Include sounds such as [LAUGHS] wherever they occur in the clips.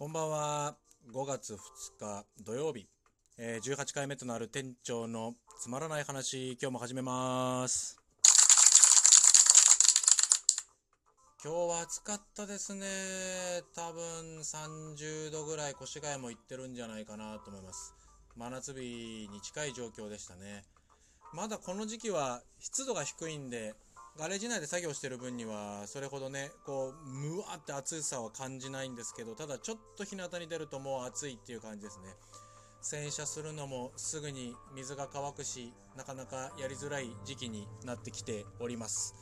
こんばんは。5月2日土曜日、えー18回目となる店長のつまらない話、今日も始めます。今日は暑かったですね。多分30度ぐらい越谷も行ってるんじゃないかなと思います。真夏日に近い状況でしたね。まだこの時期は湿度が低いんで、ガレージ内で作業してる分にはそれほどねこうむわって暑さは感じないんですけどただちょっと日向に出るともう暑いっていう感じですね。洗車するのもすぐに水が乾くしなかなかやりづらい時期になってきております。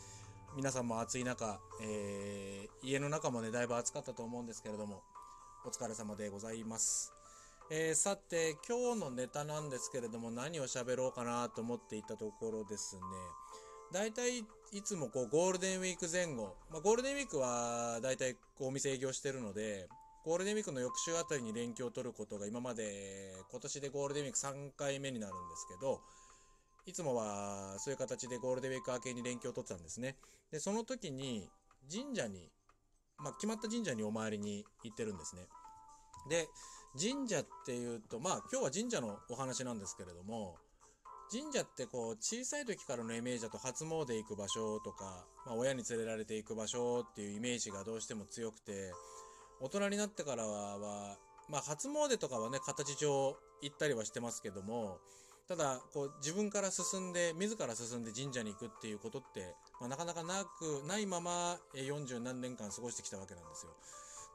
皆さんも暑い中、えー家の中もねだいぶ暑かったと思うんですけれどもお疲れ様でございます。えーさて今日のネタなんですけれども何を喋ろうかなと思っていたところですね。大体いつもこうゴールデンウィーク前後、まあ、ゴールデンウィークは大体お店営業してるのでゴールデンウィークの翌週あたりに連休を取ることが今まで今年でゴールデンウィーク3回目になるんですけどいつもはそういう形でゴールデンウィーク明けに連休を取ってたんですね。でその時に神社に、まあ、決まった神社にお参りに行ってるんですね。で神社っていうとまあ今日は神社のお話なんですけれども神社ってこう小さい時からのイメージだと初詣行く場所とか、まあ、親に連れられて行く場所っていうイメージがどうしても強くて大人になってからは、まあ、初詣とかはね形上行ったりはしてますけどもただこう自分から進んで自ら進んで神社に行くっていうことって、まあ、なかなかなくないままえー40何年間過ごしてきたわけなんですよ。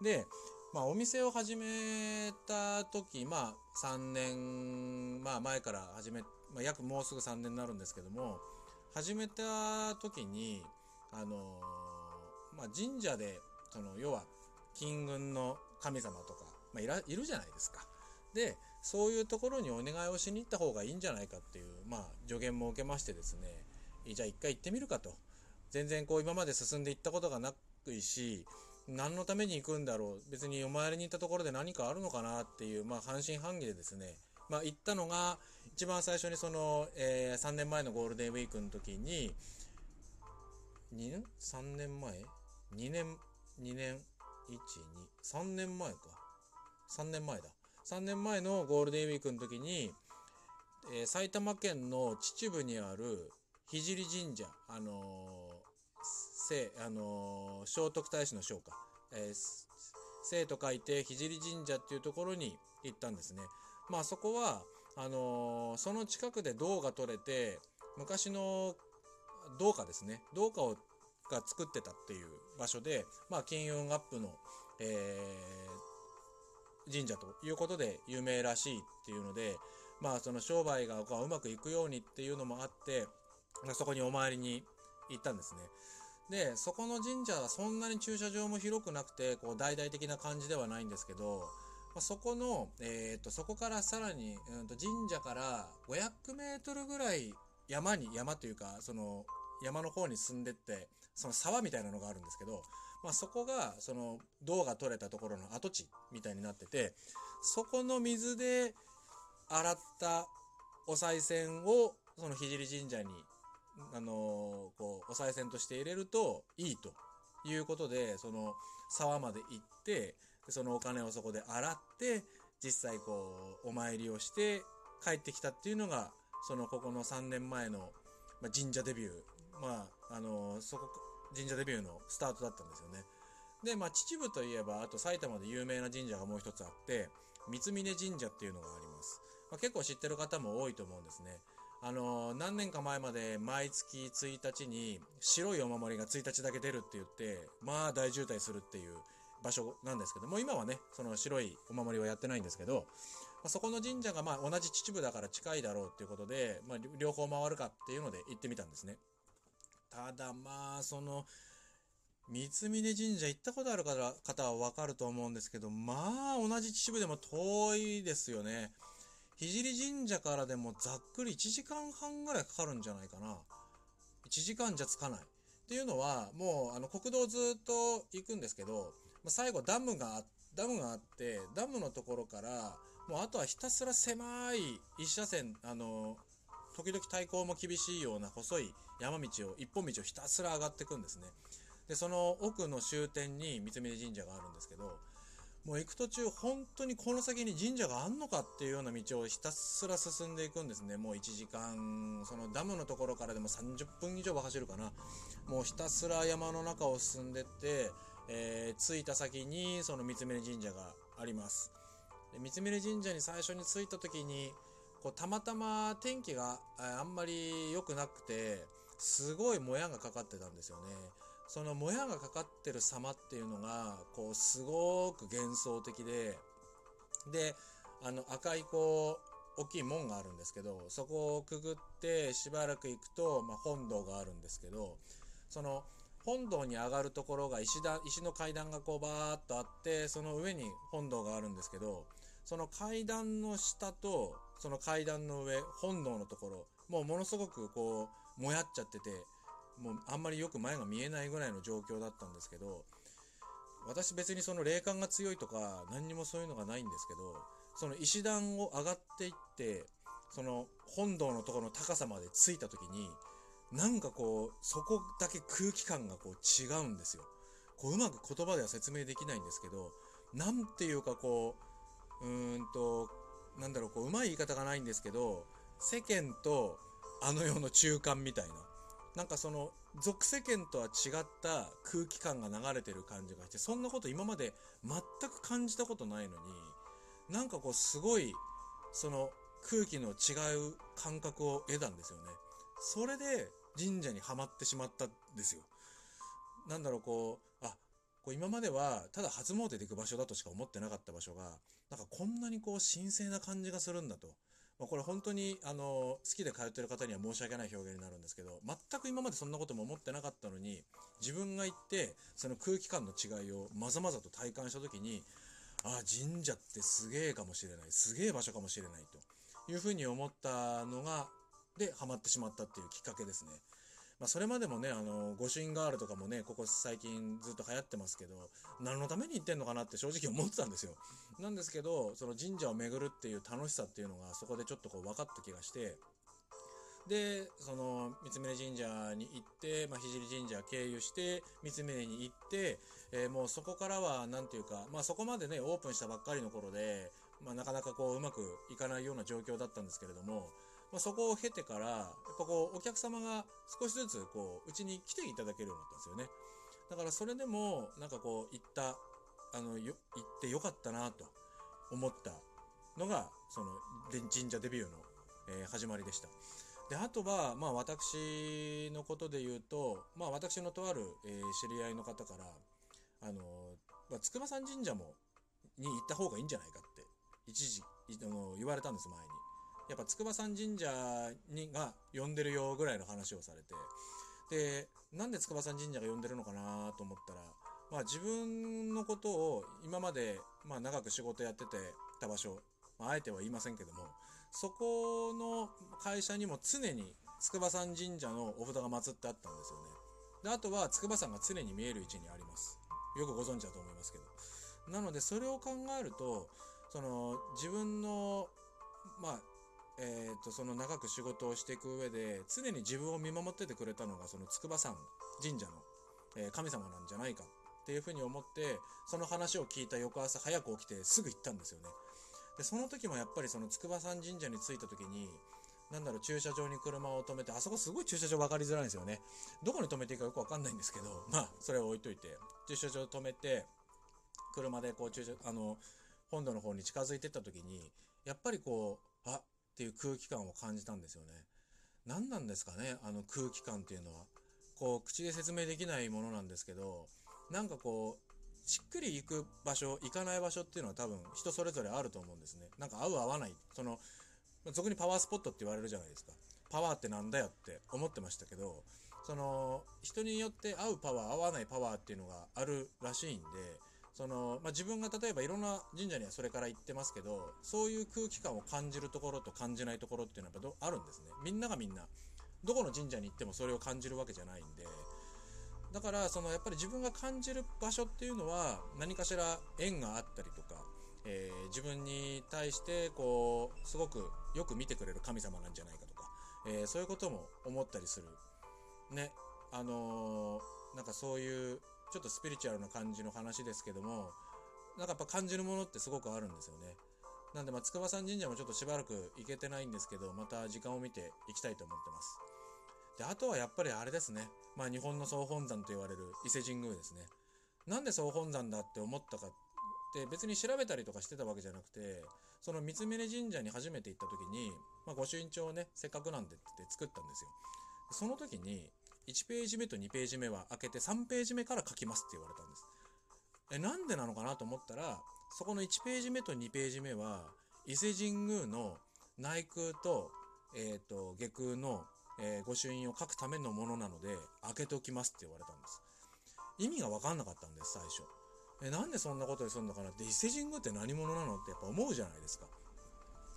で、まあ、お店を始めた時まあ3年、まあ、前から始めまあ、約もうすぐ3年になるんですけども始めた時にあのーまあ、神社でその要は金運の神様とか、まあ、いらいるじゃないですか。でそういうところにお願いをしに行った方がいいんじゃないかっていう、まあ、助言も受けましてですねじゃあ一回行ってみるかと全然こう今まで進んでいったことがなくいし何のために行くんだろう別にお参りに行ったところで何かあるのかなっていう、まあ、半信半疑でですねまあ、行ったのが一番最初にその、えー3年前のゴールデンウィークの時に2年 ?3 年前 ?2 年、2年、1、2、3年前か。3年前だ。3年前のゴールデンウィークの時に、えー埼玉県の秩父にある聖神社、あのー聖、あのー聖徳太子の聖か。えー聖と書いて聖神社っていうところに行ったんですね。まあそこはあのーその近くで銅が取れて昔の銅貨ですね銅貨をが作ってたっていう場所で、まあ、金運アップの、えー神社ということで有名らしいっていうので、まあ、その商売がうまくいくようにっていうのもあってそこにお参りに行ったんですね。でそこの神社はそんなに駐車場も広くなくてこう大々的な感じではないんですけど、まあ、そこの、えー、とそこからさらに、うん、と神社から500メートルぐらい山に山というかその山の方に進んでってその沢みたいなのがあるんですけど、まあ、そこがその銅が取れたところの跡地みたいになっててそこの水で洗ったお賽銭をその聖神社にあのーお賽銭として入れるといいということでその沢まで行ってそのお金をそこで洗って実際こうお参りをして帰ってきたっていうのがそのここの3年前の、まあ、神社デビューまああのーそこ神社デビューのスタートだったんですよね。でまあ秩父といえばあと埼玉で有名な神社がもう一つあって三峯神社っていうのがあります。まあ、結構知ってる方も多いと思うんですね。あの何年か前まで毎月1日に白いお守りが1日だけ出るって言って、まあ大渋滞するっていう場所なんですけども、今はね、その白いお守りはやってないんですけど、まあそこの神社がまあ同じ秩父だから近いだろうっていうことで、まあ両方回るかっていうので行ってみたんですね。ただまあ、その、三峯神社行ったことある方はわかると思うんですけど、まあ同じ秩父でも遠いですよね。聖神社からでもざっくり1時間半ぐらいかかるんじゃないかな。1時間じゃつかない。っていうのは、もうあの国道ずっと行くんですけど、まあ最後ダムが、ダムがあって、ダムのところから、もうあとはひたすら狭い一車線、あの、時々対向も厳しいような細い山道を、一本道をひたすら上がっていくんですね。で、その奥の終点に三峯神社があるんですけど、もう行く途中本当にこの先に神社があんのかっていうような道をひたすら進んでいくんですね。もう1時間そのダムのところからでも30分以上は走るかなもうひたすら山の中を進んでって、えー、着いた先にその三峯神社があります。で三峯神社に最初に着いた時にこうたまたま天気があんまり良くなくてすごいもやがかかってたんですよね。そのもやがかかってる様っていうのがこうすごく幻想的でであの赤いこう大きい門があるんですけどそこをくぐってしばらく行くと、まあ、本堂があるんですけどその本堂に上がるところが石だ石の階段がこうバーっとあってその上に本堂があるんですけどその階段の下とその階段の上本堂のところもうものすごくこうもやっちゃっててもうあんまりよく前が見えないぐらいの状況だったんですけど私別にその霊感が強いとか何にもそういうのがないんですけどその石段を上がっていってその本堂のところの高さまで着いた時になんかこうそこだけ空気感がこう違うんですよ。こううまく言葉では説明できないんですけどなんていうかこううーんとなんだろうこううまい言い方がないんですけど世間とあの世の中間みたいな。なんかその俗世間とは違った空気感が流れてる感じがしてそんなこと今まで全く感じたことないのになんかこうすごいその空気の違う感覚を得たんですよね。それで神社にはまってしまったんですよ。なんだろうこうあこう今まではただ初詣で行く場所だとしか思ってなかった場所がなんかこんなにこう神聖な感じがするんだと。まあ、これ本当にあの好きで通ってる方には申し訳ない表現になるんですけど全く今までそんなことも思ってなかったのに自分が行ってその空気感の違いをまざまざと体感した時にああ神社ってすげえかもしれないすげえ場所かもしれないというふうに思ったのがでハマってしまったっていうきっかけですね。まあ、それまでもね、あの、御朱印ガールとかもね、ここ最近ずっと流行ってますけど、何のために行ってんのかなって [LAUGHS] 正直思ってたんですよ。なんですけど、その神社を巡るっていう楽しさっていうのがそこでちょっとこう分かった気がして、で、その、三峯神社に行って、まあ、聖神社経由して、三峯に行って、えー、もうそこからは、なんていうか、まあ、そこまでね、オープンしたばっかりの頃で、まあ、なかなかこう、うまくいかないような状況だったんですけれども、まあ、そこを経てから、やっぱこう、お客様が少しずつ、こう、うちに来ていただけるようになったんですよね。だからそれでも、なんかこう、行った、あの、よ、行ってよかったなと思ったのが、その、神社デビューの、えー、始まりでした。で、あとは、まあ私のことで言うと、まあ私のとある、えー、知り合いの方から、あの、まあ、筑波山神社も、に行った方がいいんじゃないかって、一時、あの、言われたんです、前に。やっぱ筑波山神社にが呼んでるよぐらいの話をされて、で、なんで筑波山神社が呼んでるのかなと思ったら、まあ自分のことを今まで、まあ長く仕事やっててた場所、まああえては言いませんけども、そこの会社にも常に筑波山神社のお札が祀ってあったんですよね。で、あとは筑波山が常に見える位置にあります。よくご存知だと思いますけど。なのでそれを考えると、その自分の、まあえーと、その長く仕事をしていく上で常に自分を見守っててくれたのがその筑波山神社の、えー、神様なんじゃないかっていうふうに思ってその話を聞いた翌朝早く起きてすぐ行ったんですよね。でその時もやっぱりその筑波山神社に着いた時になんだろう駐車場に車を止めてあそこすごい駐車場分かりづらいんですよね。どこに止めていいかよく分かんないんですけどまあそれを置いといて駐車場止めて車でこう駐車あの本土の方に近づいてった時にやっぱりこうあっていう空気感を感じたんですよね。何なんですかね、あの空気感っていうのは。こう、口で説明できないものなんですけど、なんかこう、しっくり行く場所、行かない場所っていうのは多分人それぞれあると思うんですね。なんか合う合わない。その、俗にパワースポットって言われるじゃないですか。パワーってなんだよって思ってましたけど、その、人によって合うパワー、合わないパワーっていうのがあるらしいんで、その、まあ、自分が例えばいろんな神社にはそれから行ってますけど、そういう空気感を感じるところと感じないところっていうのはやっぱどあるんですね。みんながみんな、どこの神社に行ってもそれを感じるわけじゃないんで、だから、そのやっぱり自分が感じる場所っていうのは何かしら縁があったりとか、えー、自分に対してこう、すごくよく見てくれる神様なんじゃないかとか、えー、そういうことも思ったりする。ね。あのー、なんかそういうちょっとスピリチュアルな感じの話ですけども、なんかやっぱ感じるものってすごくあるんですよね。なんで、まあ、筑波山神社もちょっとしばらく行けてないんですけど、また時間を見て行きたいと思ってます。で、あとはやっぱりあれですね。まあ、日本の総本山と言われる伊勢神宮ですね。なんで総本山だって思ったかって別に調べたりとかしてたわけじゃなくて、その三峯神社に初めて行った時に、まあ、御朱印帳をね、せっかくなんでって作ったんですよ。その時に、1ページ目と2ページ目は開けて3ページ目から書きますって言われたんです。え、なんでなのかなと思ったら、そこの1ページ目と2ページ目は、伊勢神宮の内宮と、えっ、ー、と、下空の、えー、御朱印を書くためのものなので、開けておきますって言われたんです。意味がわかんなかったんです、最初。え、なんでそんなことにするのかなって、伊勢神宮って何者なのってやっぱ思うじゃないですか。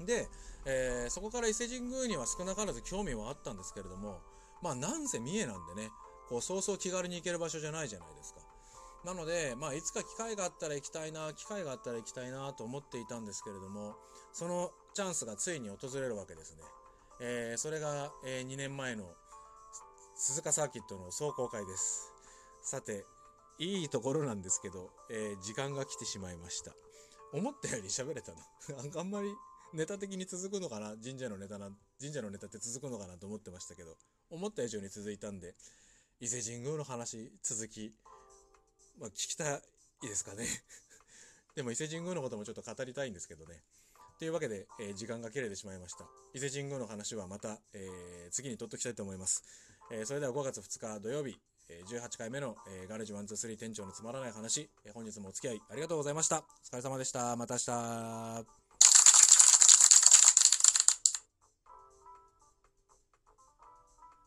で、えー、そこから伊勢神宮には少なからず興味はあったんですけれども、まあなんせ三重なんでね、こうそうそう気軽に行ける場所じゃないじゃないですか。なので、まあいつか機会があったら行きたいな、機会があったら行きたいなと思っていたんですけれども、そのチャンスがついに訪れるわけですね。えー、それが、えー、2年前の鈴鹿サーキットの壮行会です。さて、いいところなんですけど、えー、時間が来てしまいました。思ったより喋れたの。[LAUGHS] あんまりネタ的に続くのかな神社のネタな、神社のネタって続くのかなと思ってましたけど、思った以上に続いたんで、伊勢神宮の話、続き、まあ、聞きたいですかね [LAUGHS] でも伊勢神宮のこともちょっと語りたいんですけどね。というわけで、えー、時間が切れてしまいました。伊勢神宮の話はまた、えー、次に取っときたいと思います。えー、それでは5月2日土曜日、え18回目の、えガレージ123店長のつまらない話、え本日もお付き合いありがとうございました。お疲れ様でした。また明日。